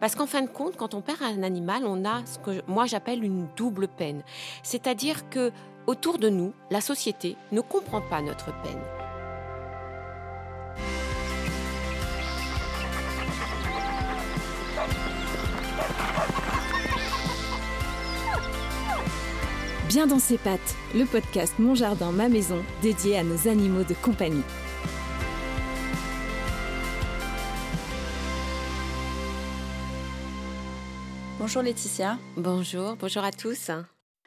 Parce qu'en fin de compte, quand on perd un animal, on a ce que moi j'appelle une double peine. C'est-à-dire que autour de nous, la société ne comprend pas notre peine. Bien dans ses pattes, le podcast Mon Jardin, ma maison, dédié à nos animaux de compagnie. Bonjour Laetitia. Bonjour, bonjour à tous.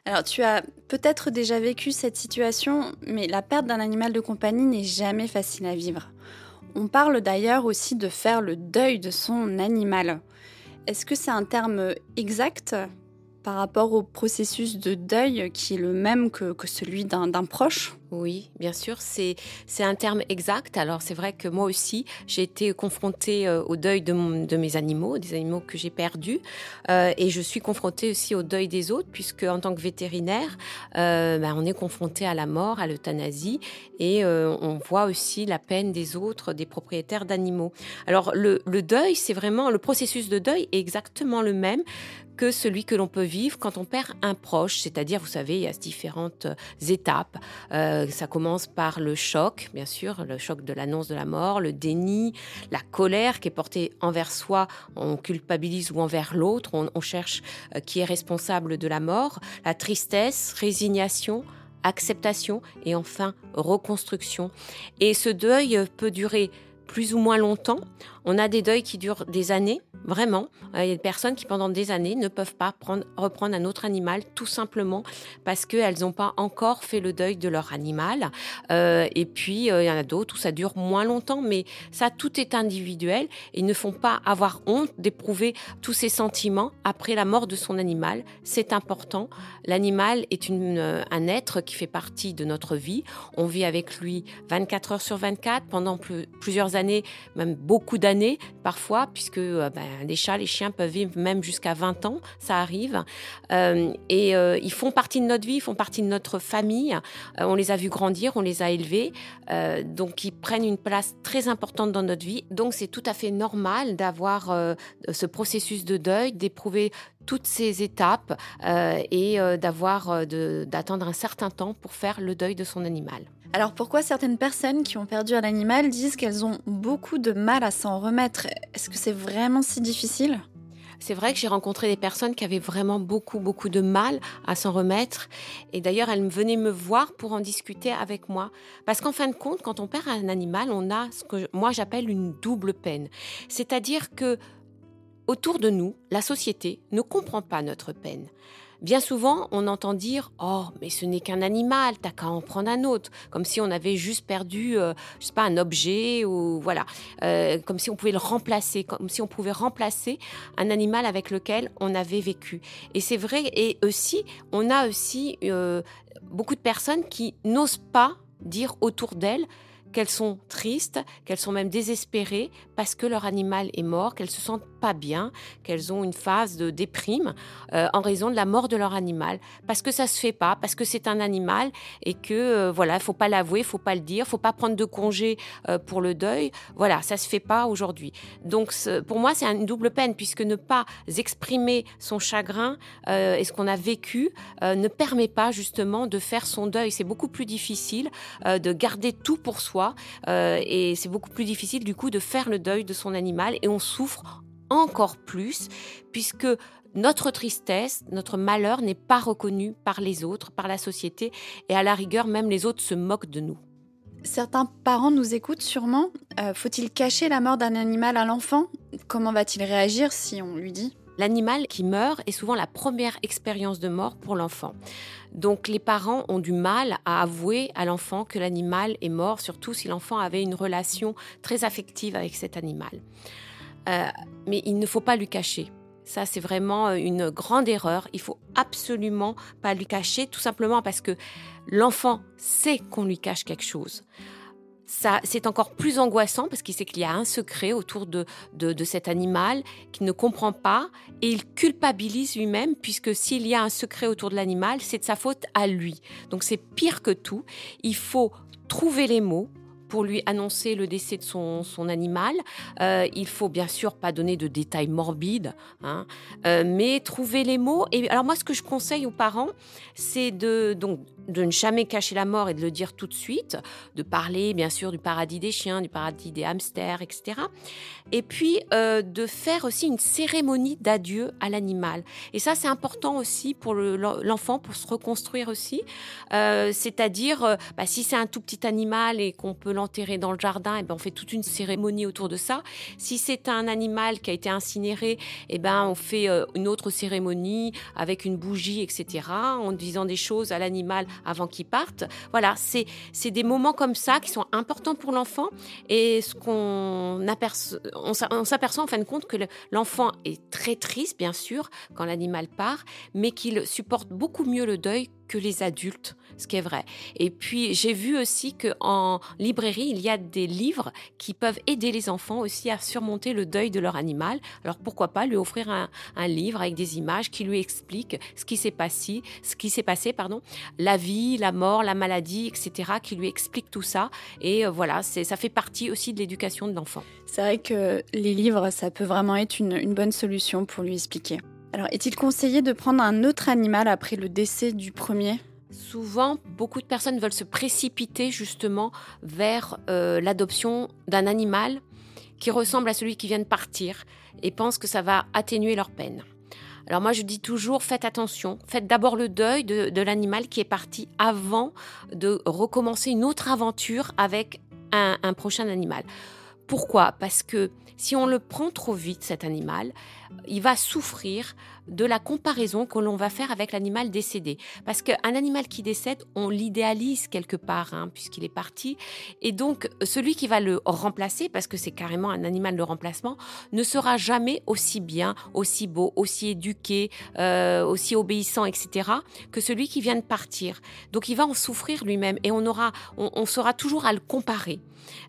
Alors tu as peut-être déjà vécu cette situation, mais la perte d'un animal de compagnie n'est jamais facile à vivre. On parle d'ailleurs aussi de faire le deuil de son animal. Est-ce que c'est un terme exact? Par rapport au processus de deuil qui est le même que, celui d'un proche oui, bien sûr, c'est un terme exact. Alors c'est vrai que moi aussi, j'ai été confrontée euh, au deuil de, de, mes animaux, des animaux que j'ai perdus, euh, et je suis confrontée aussi au deuil des autres, puisque en tant que vétérinaire, euh, ben, on est confronté à la mort, à l'euthanasie, et on voit aussi la peine des autres, des propriétaires d'animaux. Alors le, le deuil, c'est vraiment le processus de deuil est exactement le même que celui que l'on peut vivre quand on perd un proche, c'est-à-dire, vous savez, il y a différentes étapes. Euh, ça commence par le choc, bien sûr, le choc de l'annonce de la mort, le déni, la colère qui est portée envers soi, on culpabilise ou envers l'autre, on, cherche euh, qui est responsable de la mort, la tristesse, résignation, acceptation et enfin reconstruction. Et ce deuil peut durer plus ou moins longtemps. On a des deuils qui durent des années, vraiment. Il y a des personnes qui, pendant des années, ne peuvent pas prendre, reprendre un autre animal, tout simplement parce qu'elles n'ont pas encore fait le deuil de leur animal. Euh, et puis, euh, il y en a d'autres où ça dure moins longtemps, mais ça, tout est individuel. Ils ne font pas avoir honte d'éprouver tous ces sentiments après la mort de son animal. C'est important. L'animal est euh, un être qui fait partie de notre vie. On vit avec lui 24 heures sur 24 pendant plusieurs années, même beaucoup d'années parfois, puisque euh, ben, les chats, les chiens peuvent vivre même jusqu'à 20 ans, ça arrive. Euh, et euh, ils font partie de notre vie, ils font partie de notre famille. on les a vus grandir, on les a élevés, donc ils prennent une place très importante dans notre vie. Donc c'est tout à fait normal d'avoir ce processus de deuil, d'éprouver toutes ces étapes et d'avoir d'attendre un certain temps pour faire le deuil de son animal. Alors pourquoi certaines personnes qui ont perdu un animal disent qu'elles ont beaucoup de mal à s'en remettre? Est-ce que c'est vraiment si difficile? C'est vrai que j'ai rencontré des personnes qui avaient vraiment beaucoup, beaucoup de mal à s'en remettre. Et d'ailleurs, elles venaient me voir pour en discuter avec moi. Parce qu'en fin de compte, quand on perd un animal, on a ce que moi j'appelle une double peine. C'est-à-dire que autour de nous, la société ne comprend pas notre peine. Bien souvent, on entend dire Oh, mais ce n'est qu'un animal, t'as qu'à en prendre un autre. Comme si on avait juste perdu, euh, je sais pas, un objet ou voilà. Euh, comme si on pouvait le remplacer, comme si on pouvait remplacer un animal avec lequel on avait vécu. Et c'est vrai, et aussi, on a aussi euh, beaucoup de personnes qui n'osent pas dire autour d'elles qu'elles sont tristes, qu'elles sont même désespérées parce que leur animal est mort, qu'elles se sentent pas bien, qu'elles ont une phase de déprime euh, en raison de la mort de leur animal, parce que ça se fait pas, parce que c'est un animal et que euh, voilà, faut pas l'avouer, faut pas le dire, faut pas prendre de congé euh, pour le deuil. Voilà, ça se fait pas aujourd'hui. Donc pour moi, c'est une double peine puisque ne pas exprimer son chagrin et ce qu'on a vécu ne permet pas justement de faire son deuil. C'est beaucoup plus difficile de garder tout pour soi et c'est beaucoup plus difficile du coup de faire le deuil de son animal et on souffre encore plus, puisque notre tristesse, notre malheur n'est pas reconnu par les autres, par la société, et à la rigueur, même les autres se moquent de nous. Certains parents nous écoutent sûrement. Euh, faut-il cacher la mort d'un animal à l'enfant? Comment va-t-il réagir si on lui dit? L'animal qui meurt est souvent la première expérience de mort pour l'enfant. Donc les parents ont du mal à avouer à l'enfant que l'animal est mort, surtout si l'enfant avait une relation très affective avec cet animal. Euh, mais il ne faut pas lui cacher. Ça, c'est vraiment euh, une grande erreur. Il faut absolument pas lui cacher, tout simplement parce que l'enfant sait qu'on lui cache quelque chose. Ça, c'est encore plus angoissant parce qu'il sait qu'il y a un secret autour de, de, cet animal qu'il ne comprend pas et il culpabilise lui-même puisque s'il y a un secret autour de l'animal, c'est de sa faute à lui. Donc c'est pire que tout. Il faut trouver les mots pour lui annoncer le décès de son, animal. Euh, il faut bien sûr pas donner de détails morbides, hein, euh, mais trouver les mots. Et alors moi, ce que je conseille aux parents, c'est de donc de ne jamais cacher la mort et de le dire tout de suite, de parler bien sûr du paradis des chiens, du paradis des hamsters, etc. Et puis euh, de faire aussi une cérémonie d'adieu à l'animal. Et ça, c'est important aussi pour l'enfant, pour se reconstruire aussi. Euh, c'est-à-dire, euh, bah, si c'est un tout petit animal et qu'on peut l'enterrer dans le jardin, et eh ben on fait toute une cérémonie autour de ça. Si c'est un animal qui a été incinéré, et eh ben on fait une autre cérémonie avec une bougie, etc. En disant des choses à l'animal avant qu'ils partent. Voilà, c'est des moments comme ça qui sont importants pour l'enfant et ce qu'on aperçoit, on s'aperçoit en fin de compte que l'enfant est très triste, bien sûr, quand l'animal part, mais qu'il supporte beaucoup mieux le deuil que les adultes, ce qui est vrai. Et puis j'ai vu aussi que en librairie, il y a des livres qui peuvent aider les enfants aussi à surmonter le deuil de leur animal. Alors pourquoi pas lui offrir un, livre avec des images qui lui expliquent ce qui s'est passé, ce qui s'est passé, pardon, la vie, la mort, la maladie, etc., qui lui expliquent tout ça. Et euh, voilà, ça fait partie aussi de l'éducation de l'enfant. C'est vrai que les livres, ça peut vraiment être une bonne solution pour lui expliquer. Alors, est-il conseillé de prendre un autre animal après le décès du premier? Souvent, beaucoup de personnes veulent se précipiter justement vers euh, l'adoption d'un animal qui ressemble à celui qui vient de partir et pensent que ça va atténuer leur peine. Alors moi, je dis toujours, faites attention, faites d'abord le deuil de, l'animal qui est parti avant de recommencer une autre aventure avec un prochain animal. Pourquoi? Parce que si on le prend trop vite, cet animal, il va souffrir de la comparaison que l'on va faire avec l'animal décédé. Parce qu'un animal qui décède, on l'idéalise quelque part, hein, puisqu'il est parti. Et donc, celui qui va le remplacer, parce que c'est carrément un animal de remplacement, ne sera jamais aussi bien, aussi beau, aussi éduqué, euh, aussi obéissant, etc., que celui qui vient de partir. Donc, il va en souffrir lui-même et on, aura, on, sera toujours à le comparer.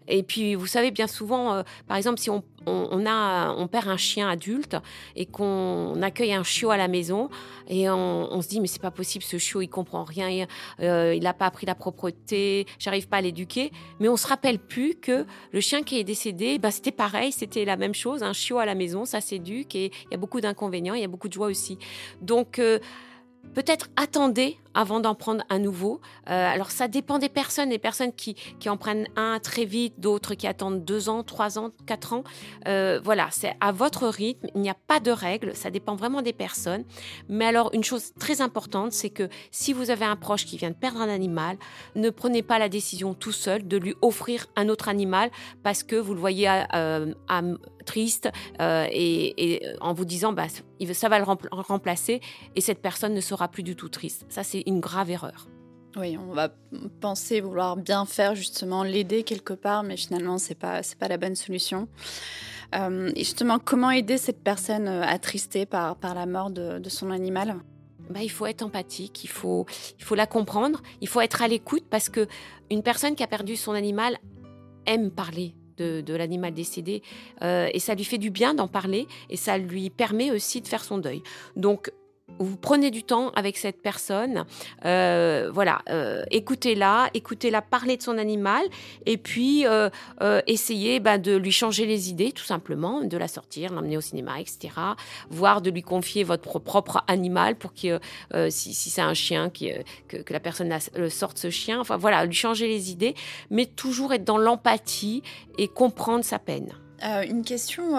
Et puis, vous savez, bien souvent, euh, par exemple, si on a, on perd un chien adulte et qu'on accueille un chiot à la maison et on, se dit mais c'est pas possible ce chiot il comprend rien euh, il n'a pas appris la propreté j'arrive pas à l'éduquer. Mais on se rappelle plus que le chien qui est décédé bah, c'était pareil c'était la même chose un chiot à la maison ça s'éduque et il y a beaucoup d'inconvénients il y a beaucoup de joie aussi. Donc euh, peut-être attendez avant d'en prendre un nouveau. Euh, alors ça dépend des personnes, des personnes qui, qui en prennent un très vite, d'autres qui attendent deux ans, trois ans, quatre ans. Euh, voilà, c'est à votre rythme, il n'y a pas de règles, ça dépend vraiment des personnes. Mais alors une chose très importante, c'est que si vous avez un proche qui vient de perdre un animal, ne prenez pas la décision tout seul de lui offrir un autre animal parce que vous le voyez euh, triste et, en vous disant bah, ça va le remplacer et cette personne ne sera plus du tout triste. Ça c'est une grave erreur. Oui, on va penser vouloir bien faire justement, l'aider quelque part, mais finalement c'est pas c'est pas la bonne solution. Euh, et justement, comment aider cette personne euh, attristée par par la mort de, son animal? Bah, il faut être empathique, il faut, il faut la comprendre, il faut être à l'écoute parce que une personne qui a perdu son animal aime parler de, de l'animal décédé euh, et ça lui fait du bien d'en parler et ça lui permet aussi de faire son deuil. Donc vous prenez du temps avec cette personne, euh, voilà, euh, écoutez-la, écoutez-la parler de son animal, et puis euh, essayez bah, de lui changer les idées, tout simplement, de la sortir, l'emmener au cinéma, etc. Voire de lui confier votre propre animal pour que, si, c'est un chien, que, que, la personne sorte ce chien. Enfin voilà, lui changer les idées, mais toujours être dans l'empathie et comprendre sa peine. une question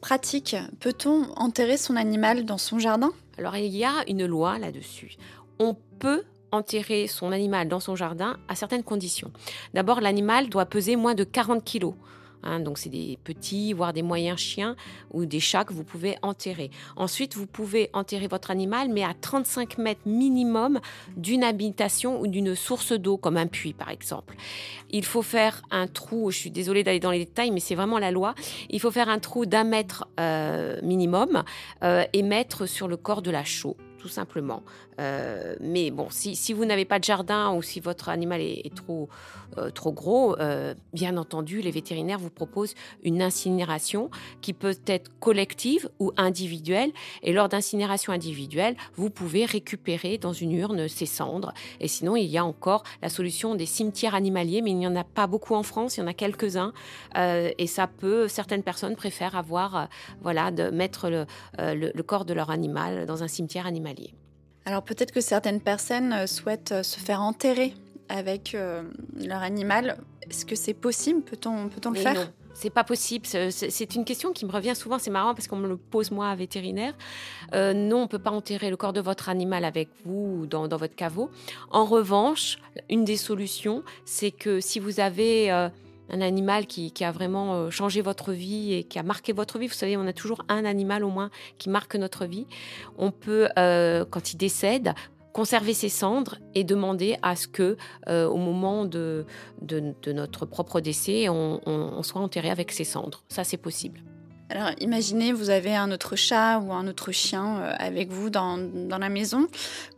pratique, peut-on enterrer son animal dans son jardin? Alors il y a une loi là-dessus. On peut enterrer son animal dans son jardin à certaines conditions. D'abord, l'animal doit peser moins de 40 kilos. Hein, donc c'est des petits, voire des moyens chiens ou des chats que vous pouvez enterrer. Ensuite, vous pouvez enterrer votre animal, mais à 35 mètres minimum d'une habitation ou d'une source d'eau, comme un puits par exemple. Il faut faire un trou, je suis désolée d'aller dans les détails, mais c'est vraiment la loi. Il faut faire un trou d'un mètre euh, minimum euh, et mettre sur le corps de la chaux tout simplement. Euh, mais bon, si, vous n'avez pas de jardin ou si votre animal est, trop, euh, trop gros, euh, bien entendu, les vétérinaires vous proposent une incinération qui peut être collective ou individuelle. Et lors d'incinération individuelle, vous pouvez récupérer dans une urne ces cendres. Et sinon, il y a encore la solution des cimetières animaliers, mais il n'y en a pas beaucoup en France, il y en a quelques-uns. et ça peut, certaines personnes préfèrent avoir, voilà, de mettre le, le corps de leur animal dans un cimetière animalier. Alors peut-être que certaines personnes euh, souhaitent euh, se faire enterrer avec euh, leur animal. Est-ce que c'est possible? Peut-on peut le faire? non. C'est pas possible. C'est une question qui me revient souvent. C'est marrant parce qu'on me le pose moi à vétérinaire. non, on peut pas enterrer le corps de votre animal avec vous dans, dans votre caveau. En revanche, une des solutions, c'est que si vous avez un animal qui, a vraiment euh, changé votre vie et qui a marqué votre vie. Vous savez, on a toujours un animal au moins qui marque notre vie. On peut, euh, quand il décède, conserver ses cendres et demander à ce que, euh, au moment de, de, notre propre décès, on, soit enterré avec ses cendres. Ça, c'est possible. Alors, imaginez, vous avez un autre chat ou un autre chien avec vous dans, dans la maison.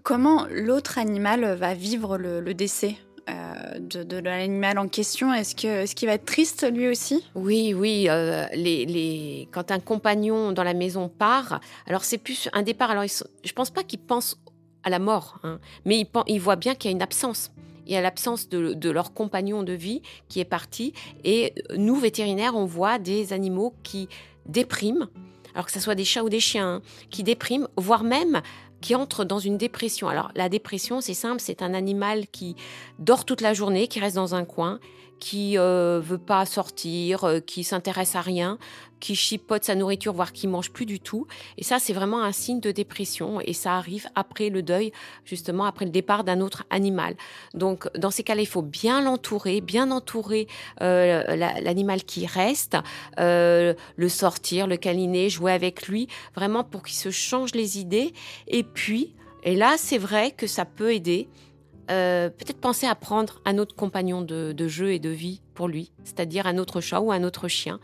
Comment l'autre animal va vivre le décès? Euh, de, l'animal en question Est-ce que ce qu'il va être triste lui aussi? Oui, oui. Euh, les, quand un compagnon dans la maison part, alors c'est plus un départ. Alors je je pense pas qu'ils pensent à la mort, hein, mais ils, ils voient bien qu'il y a une absence. Il y a l'absence de, leur compagnon de vie qui est parti. Et nous, vétérinaires, on voit des animaux qui dépriment, alors que ce soit des chats ou des chiens, hein, qui dépriment, voire même qui entre dans une dépression. Alors la dépression, c'est simple, c'est un animal qui dort toute la journée, qui reste dans un coin, qui euh, veut pas sortir, euh, qui s'intéresse à rien, qui chipote sa nourriture, voire qui mange plus du tout. Et ça, c'est vraiment un signe de dépression. Et ça arrive après le deuil, justement après le départ d'un autre animal. Donc, dans ces cas-là, il faut bien l'entourer, bien entourer euh, l'animal qui reste, euh, le sortir, le câliner, jouer avec lui, vraiment pour qu'il se change les idées. Et puis, et là, c'est vrai que ça peut aider. Euh, peut-être penser à prendre un autre compagnon de, jeu et de vie pour lui, c'est-à-dire un autre chat ou un autre chien.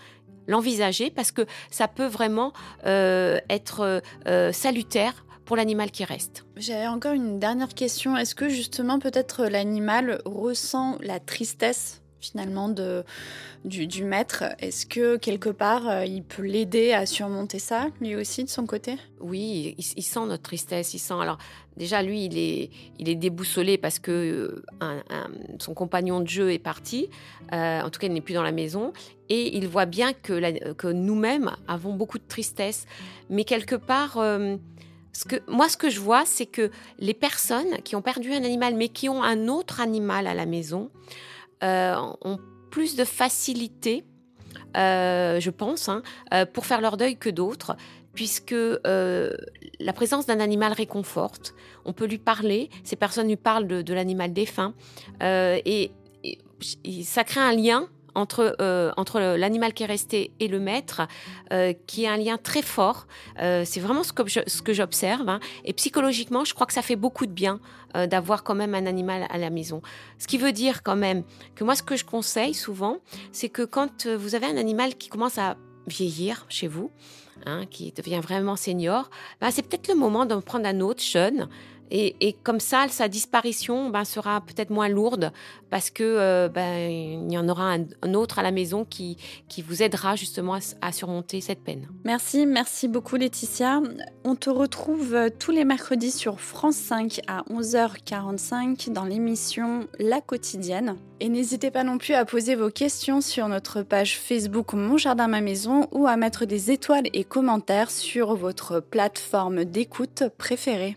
L'envisager parce que ça peut vraiment euh, être euh, salutaire pour l'animal qui reste. J'avais encore une dernière question. Est-ce que justement peut-être l'animal ressent la tristesse finalement de, du, maître. Est-ce que quelque part, euh, il peut l'aider à surmonter ça, lui aussi, de son côté? Oui, il, sent notre tristesse. Il sent. Alors, déjà, lui, il est, il est déboussolé parce que euh, son compagnon de jeu est parti. Euh, en tout cas, il n'est plus dans la maison. Et il voit bien que, nous-mêmes avons beaucoup de tristesse. Mais quelque part. Moi, ce que je vois, c'est que les personnes qui ont perdu un animal, mais qui ont un autre animal à la maison, ont plus de facilité, euh, je pense, hein, euh, pour faire leur deuil que d'autres, puisque la présence d'un animal réconforte. On peut lui parler, ces personnes lui parlent de, l'animal défunt, et, ça crée un lien entre, euh, entre l'animal qui est resté et le maître, euh, qui est un lien très fort. Euh, c'est vraiment ce que, j'observe. Hein. Et psychologiquement, je crois que ça fait beaucoup de bien d'avoir quand même un animal à la maison. Ce qui veut dire quand même que moi, ce que je conseille souvent, c'est que quand vous avez un animal qui commence à vieillir chez vous, hein, qui devient vraiment senior, ben, c'est peut-être le moment d'en prendre un autre jeune et, comme ça, sa disparition ben, sera peut-être moins lourde parce que euh, ben, il y en aura un, autre à la maison qui, qui vous aidera justement à, surmonter cette peine. Merci, merci beaucoup Laetitia. On te retrouve euh, tous les mercredis sur France 5 à 11h45 dans l'émission La quotidienne. Et n'hésitez pas non plus à poser vos questions sur notre page Facebook Mon Jardin Ma Maison ou à mettre des étoiles et commentaires sur votre plateforme d'écoute préférée.